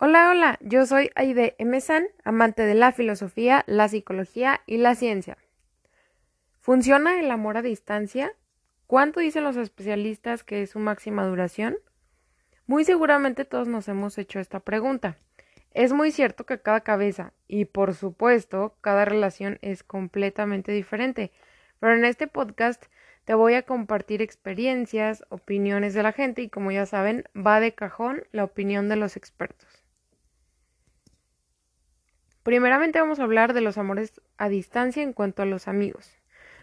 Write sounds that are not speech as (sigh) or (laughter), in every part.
Hola, hola, yo soy Aide M. San, amante de la filosofía, la psicología y la ciencia. ¿Funciona el amor a distancia? ¿Cuánto dicen los especialistas que es su máxima duración? Muy seguramente todos nos hemos hecho esta pregunta. Es muy cierto que cada cabeza y por supuesto cada relación es completamente diferente, pero en este podcast te voy a compartir experiencias, opiniones de la gente y como ya saben, va de cajón la opinión de los expertos. Primeramente vamos a hablar de los amores a distancia en cuanto a los amigos.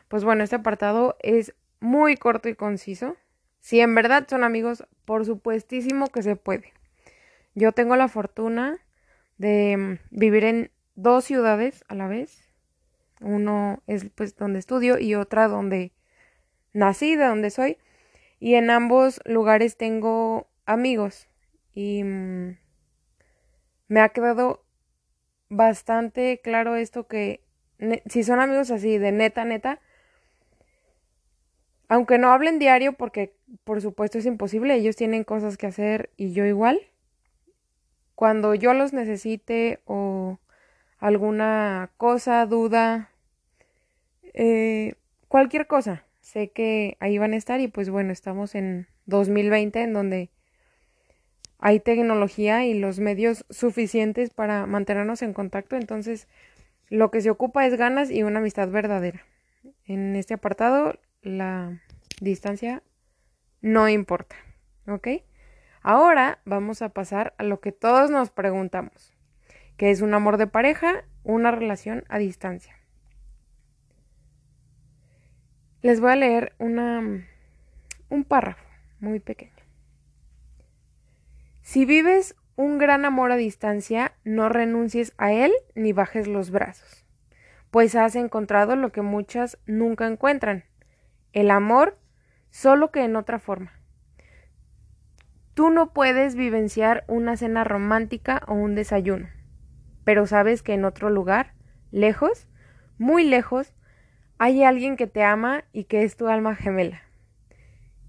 Pues bueno, este apartado es muy corto y conciso. Si en verdad son amigos, por supuestísimo que se puede. Yo tengo la fortuna de mm, vivir en dos ciudades a la vez. Uno es pues donde estudio y otra donde nací, de donde soy. Y en ambos lugares tengo amigos. Y mm, me ha quedado bastante claro esto que si son amigos así de neta, neta, aunque no hablen diario porque por supuesto es imposible, ellos tienen cosas que hacer y yo igual, cuando yo los necesite o alguna cosa, duda, eh, cualquier cosa, sé que ahí van a estar y pues bueno, estamos en 2020 en donde hay tecnología y los medios suficientes para mantenernos en contacto, entonces lo que se ocupa es ganas y una amistad verdadera. En este apartado la distancia no importa, ¿ok? Ahora vamos a pasar a lo que todos nos preguntamos, que es un amor de pareja, una relación a distancia. Les voy a leer una, un párrafo muy pequeño. Si vives un gran amor a distancia, no renuncies a él ni bajes los brazos, pues has encontrado lo que muchas nunca encuentran, el amor, solo que en otra forma. Tú no puedes vivenciar una cena romántica o un desayuno, pero sabes que en otro lugar, lejos, muy lejos, hay alguien que te ama y que es tu alma gemela,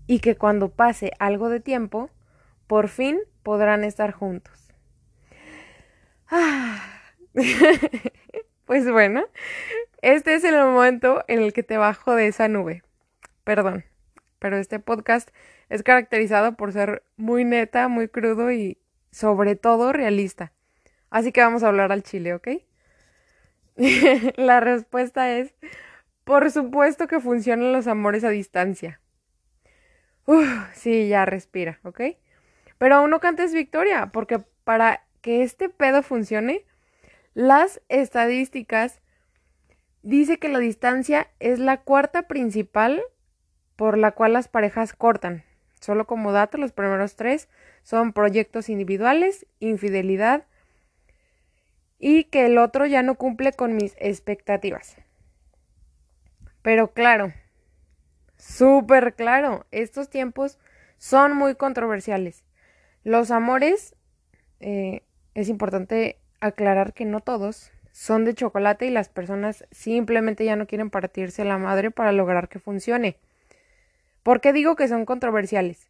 y que cuando pase algo de tiempo, por fin podrán estar juntos. Ah. (laughs) pues bueno, este es el momento en el que te bajo de esa nube. Perdón, pero este podcast es caracterizado por ser muy neta, muy crudo y sobre todo realista. Así que vamos a hablar al chile, ¿ok? (laughs) La respuesta es, por supuesto que funcionan los amores a distancia. Uf, sí, ya respira, ¿ok? Pero aún no cantes victoria, porque para que este pedo funcione, las estadísticas dice que la distancia es la cuarta principal por la cual las parejas cortan. Solo como dato, los primeros tres son proyectos individuales, infidelidad y que el otro ya no cumple con mis expectativas. Pero claro, súper claro, estos tiempos son muy controversiales. Los amores, eh, es importante aclarar que no todos son de chocolate y las personas simplemente ya no quieren partirse la madre para lograr que funcione. ¿Por qué digo que son controversiales?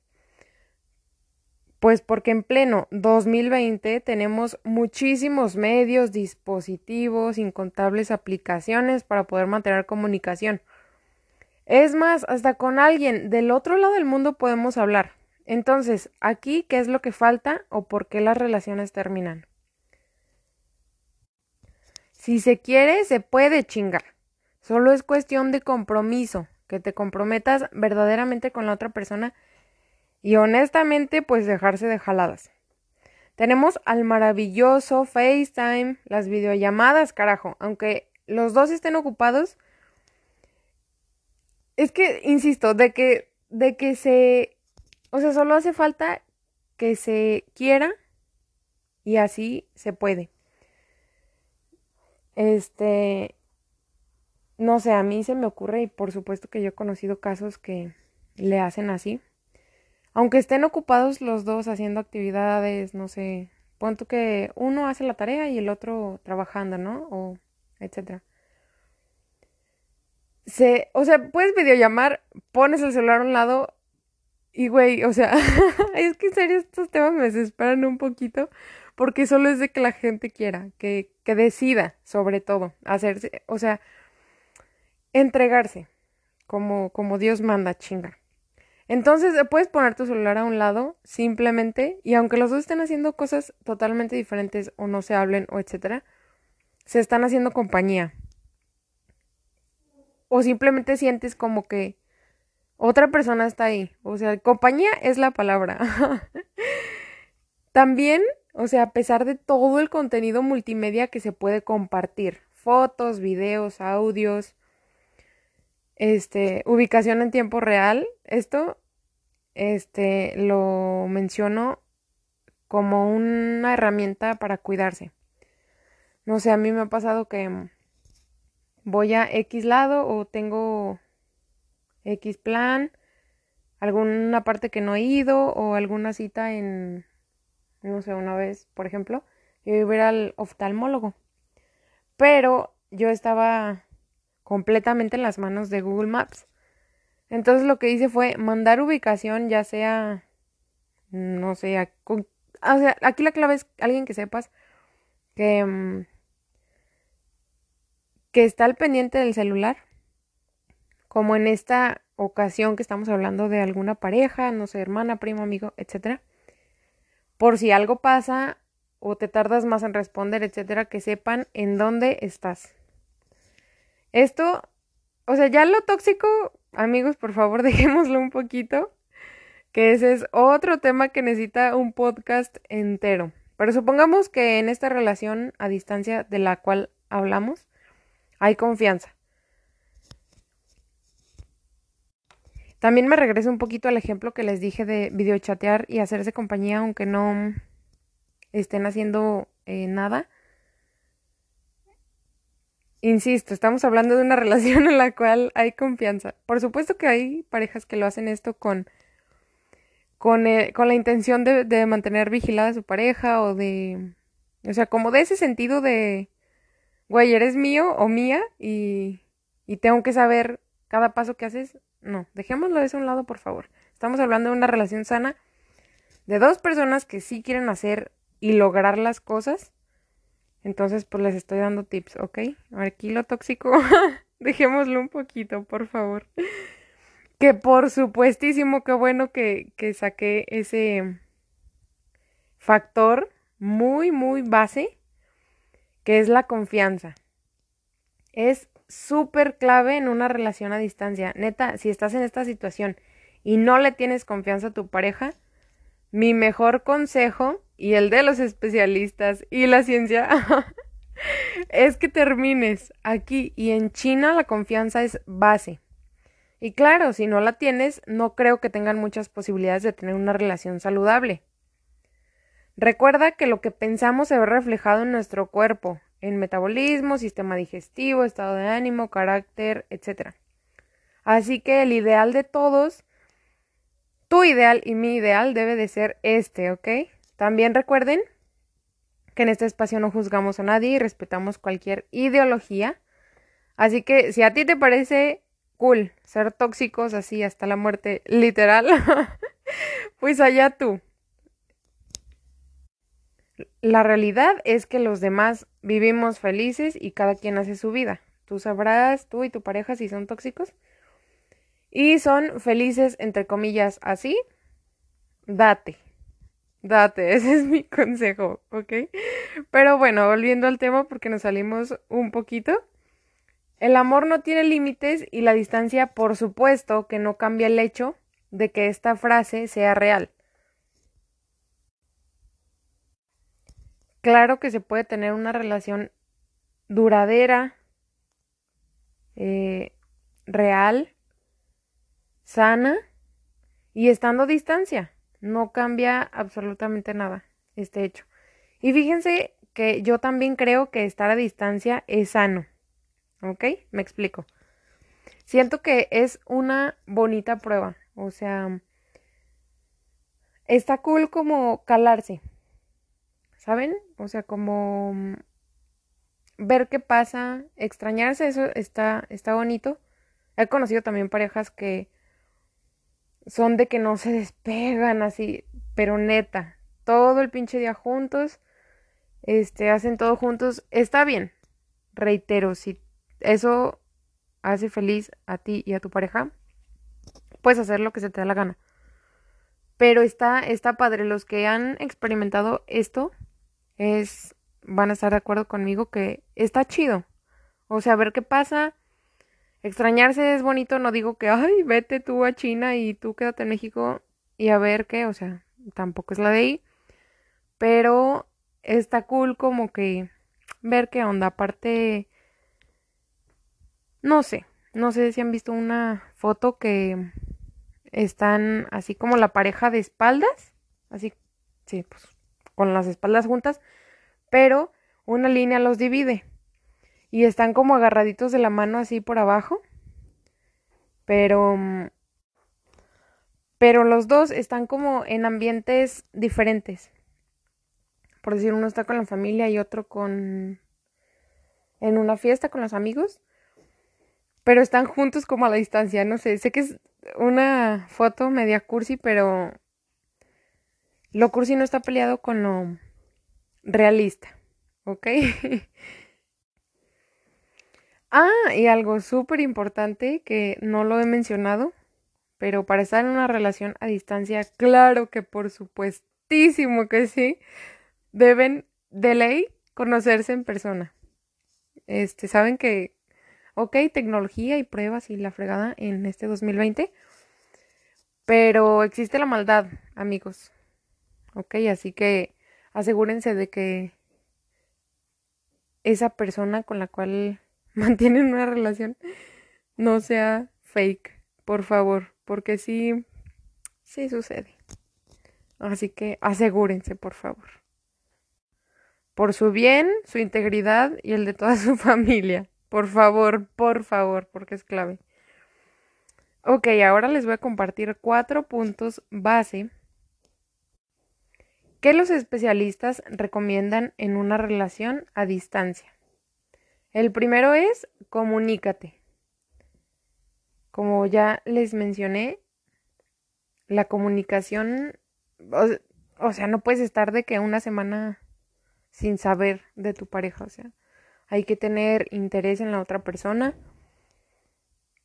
Pues porque en pleno 2020 tenemos muchísimos medios, dispositivos, incontables aplicaciones para poder mantener comunicación. Es más, hasta con alguien del otro lado del mundo podemos hablar. Entonces, aquí, ¿qué es lo que falta o por qué las relaciones terminan? Si se quiere, se puede chingar. Solo es cuestión de compromiso, que te comprometas verdaderamente con la otra persona y honestamente, pues dejarse de jaladas. Tenemos al maravilloso FaceTime, las videollamadas, carajo, aunque los dos estén ocupados. Es que, insisto, de que, de que se o sea, solo hace falta que se quiera y así se puede. Este, no sé, a mí se me ocurre y por supuesto que yo he conocido casos que le hacen así. Aunque estén ocupados los dos haciendo actividades, no sé, punto que uno hace la tarea y el otro trabajando, ¿no? O etcétera. Se, o sea, puedes videollamar, pones el celular a un lado Y güey, o sea, (laughs) es que en serio estos temas me desesperan un poquito porque solo es de que la gente quiera, que, que decida sobre todo, hacerse, o sea, entregarse como, como Dios manda, chinga. Entonces puedes poner tu celular a un lado simplemente y aunque los dos estén haciendo cosas totalmente diferentes o no se hablen o etcétera, se están haciendo compañía. O simplemente sientes como que otra persona está ahí. O sea, compañía es la palabra. (laughs) También, o sea, a pesar de todo el contenido multimedia que se puede compartir, fotos, videos, audios, este, ubicación en tiempo real, esto, este, lo menciono como una herramienta para cuidarse. No sé, a mí me ha pasado que voy a X lado o tengo X plan, alguna parte que no he ido o alguna cita en, no sé, una vez, por ejemplo, yo iba a al oftalmólogo. Pero yo estaba completamente en las manos de Google Maps. Entonces lo que hice fue mandar ubicación, ya sea, no sé, sea, aquí la clave es alguien que sepas que, mm, que está al pendiente del celular como en esta ocasión que estamos hablando de alguna pareja, no sé, hermana, primo, amigo, etcétera, por si algo pasa o te tardas más en responder, etcétera, que sepan en dónde estás. Esto, o sea, ya lo tóxico, amigos, por favor, (laughs) dejémoslo un poquito, que ese es otro tema que necesita un podcast entero. Pero supongamos que en esta relación a distancia de la cual hablamos, hay confianza. También me regreso un poquito al ejemplo que les dije de videochatear y hacerse compañía aunque no estén haciendo eh, nada. Insisto, estamos hablando de una (laughs) relación en la cual hay confianza. Por supuesto que hay parejas que lo hacen esto con, con, la intención de, de mantener vigilada a su pareja o de... O sea, como de ese sentido de, güey, eres mío o mía y, y tengo que saber cada paso que haces no, dejémoslo de ese un lado, por favor. Estamos hablando de una relación sana de dos personas que sí quieren hacer y lograr las cosas. Entonces, pues les estoy dando tips, ¿ok? Aquí lo tóxico, (laughs) dejémoslo un poquito, por favor. Que por supuestísimo, qué bueno que, que saqué ese factor muy, muy base, que es la confianza. Es súper clave en una relación a distancia. Neta, si estás en esta situación y no le tienes confianza a tu pareja, mi mejor consejo y el de los especialistas y la ciencia (laughs) es que termines aquí y en China la confianza es base. Y claro, si no la tienes, no creo que tengan muchas posibilidades de tener una relación saludable. Recuerda que lo que pensamos se ve reflejado en nuestro cuerpo, en metabolismo, sistema digestivo, estado de ánimo, carácter, etc. Así que el ideal de todos, tu ideal y mi ideal debe de ser este, ¿ok? También recuerden que en este espacio no juzgamos a nadie y respetamos cualquier ideología. Así que si a ti te parece cool ser tóxicos así hasta la muerte literal, (laughs) pues allá tú. La realidad es que los demás vivimos felices y cada quien hace su vida. Tú sabrás, tú y tu pareja, si son tóxicos. Y son felices, entre comillas, así. Date. Date, (laughs) ese es mi consejo, ¿ok? Pero bueno, volviendo al tema porque nos salimos un poquito. El amor no tiene límites y la distancia, por supuesto, que no cambia el hecho de que esta frase sea real. Claro que se puede tener una relación duradera, eh, real, sana y estando a distancia. No cambia absolutamente nada este hecho. Y fíjense que yo también creo que estar a distancia es sano. ¿Ok? Me explico. Siento que es una bonita prueba. O sea, está cool como calarse. ¿Saben? O sea, como mm, ver qué pasa, extrañarse, eso está, está bonito. He conocido también parejas que son de que no se (laughs) despegan así, pero neta, todo el pinche día juntos, este, hacen todo juntos, está bien. Reitero, si eso hace feliz a ti y a tu pareja, puedes hacer lo que se te da la gana. Pero está, está padre. Los que han experimentado esto es, van a estar de acuerdo conmigo que está chido. O sea, a ver qué pasa. Extrañarse es bonito, no digo que, ay, vete tú a China y tú quédate en México y a ver qué, o sea, tampoco es la de ahí. Pero está cool como que ver qué onda. Aparte, no sé, no sé si han visto una foto que están así como la pareja de espaldas, así, sí, pues con las espaldas juntas, pero una línea los divide y están como agarraditos de la mano así por abajo, pero pero los dos están como en ambientes diferentes. Por decir, uno está con la familia y otro con en una fiesta con los amigos, pero están juntos como a la distancia, no sé, sé que es una foto media cursi, pero lo cursi no está peleado con lo realista, ¿ok? (laughs) ah, y algo súper importante que no lo he mencionado, pero para estar en una relación a distancia, claro que por supuestísimo que sí, deben de ley conocerse en persona. Este, saben que ok, tecnología y pruebas y la fregada en este 2020, pero existe la maldad, amigos. Ok, así que asegúrense de que esa persona con la cual (laughs) mantienen una relación no sea fake, por favor, porque sí, sí sucede. Así que asegúrense, por favor. Por su bien, su integridad y el de toda su (laughs) familia. Por favor, por favor, porque es clave. Ok, ahora les voy a compartir cuatro puntos base que los especialistas recomiendan en una relación a distancia. El primero es comunícate. Como ya les mencioné, la comunicación, o, o, sea, no puedes estar de que una semana sin saber de tu pareja, o sea, hay que tener interés en la otra persona,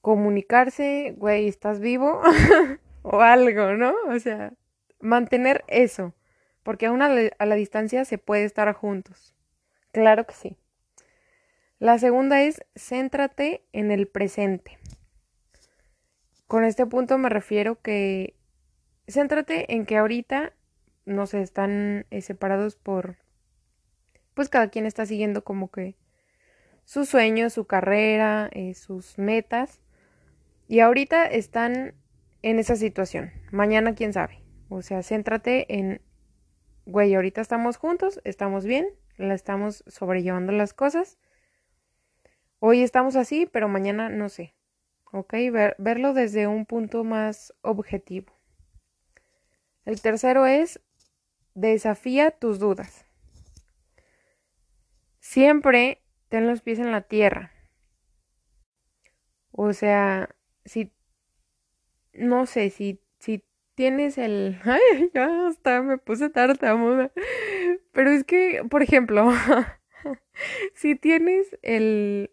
comunicarse, güey, ¿estás vivo? (laughs) o algo, ¿no? O sea, mantener eso, porque aún a la, a la distancia se puede estar juntos. Claro que sí. La segunda es céntrate en el presente. Con este punto me refiero que céntrate en que ahorita no se están eh, separados por pues cada quien está siguiendo como que sus sueños, su carrera, eh, sus metas. Y ahorita están en esa situación. Mañana, quién sabe. O sea, céntrate en, güey, ahorita estamos juntos, estamos bien, la estamos sobrellevando las cosas. Hoy estamos así, pero mañana no sé. ¿Ok? verlo desde un punto más objetivo. El tercero es desafía tus dudas. Siempre ten los pies en la tierra. O sea, si, no sé, si tienes el... (laughs) Ay, ya hasta me puse tartamuda. Pero es que, por ejemplo, (laughs) si tienes el,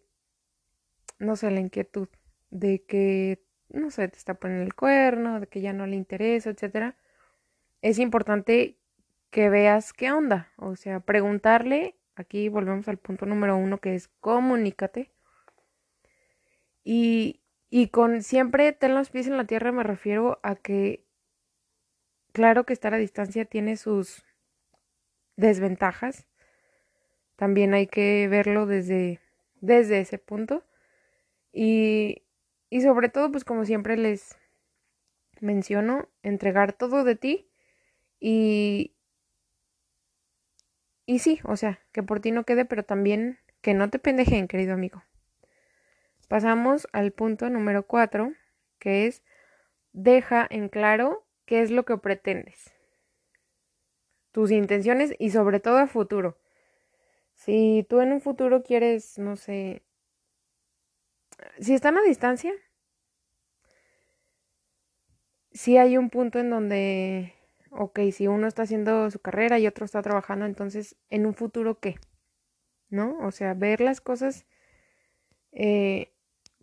no sé, la inquietud de que, no sé, te está poniendo el cuerno, de que ya no le interesa, etcétera, es importante que veas qué onda. O sea, preguntarle Aquí volvemos al punto número uno que es comunícate. Y, y con siempre ten los pies en la tierra me refiero a que claro que estar a distancia tiene sus desventajas. También hay que verlo desde, desde ese punto. Y, y sobre todo, pues como siempre les menciono, entregar todo de ti y, y sí, o sea, que por ti no quede, pero también que no te pendejen, querido amigo. Pasamos al punto número cuatro, que es deja en claro qué es lo que pretendes. Tus intenciones y sobre todo a futuro. Si tú en un futuro quieres, no sé, si están a distancia, sí hay un punto en donde, ok, si uno está haciendo su carrera y otro está trabajando, entonces, ¿en un futuro qué? ¿No? O sea, ver las cosas, eh,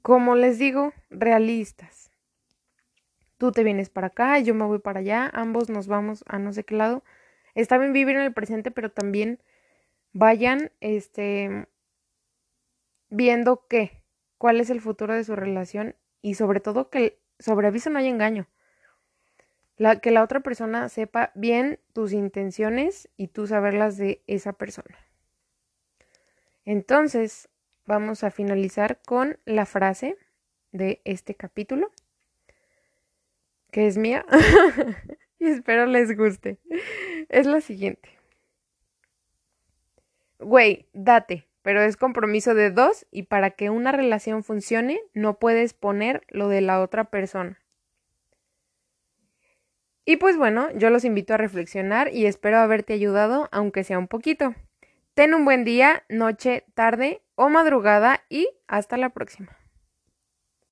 como les digo, realistas. Tú te vienes para acá, yo me voy para allá, ambos nos vamos a no sé qué lado. Está bien vivir en el presente, pero también vayan, este, viendo qué, cuál es el futuro de su relación y sobre todo que sobre aviso no hay engaño. Que la otra persona sepa bien tus intenciones y tú saberlas de esa persona. Entonces, vamos a finalizar con la frase de este capítulo, que es mía, (laughs) y espero les guste. Es la siguiente. Güey, date, pero es compromiso de dos y para que una relación funcione no puedes poner lo de la otra persona. Y pues bueno, yo los invito a reflexionar y espero haberte ayudado, aunque sea un poquito. Ten un buen día, noche, tarde o madrugada y hasta la próxima.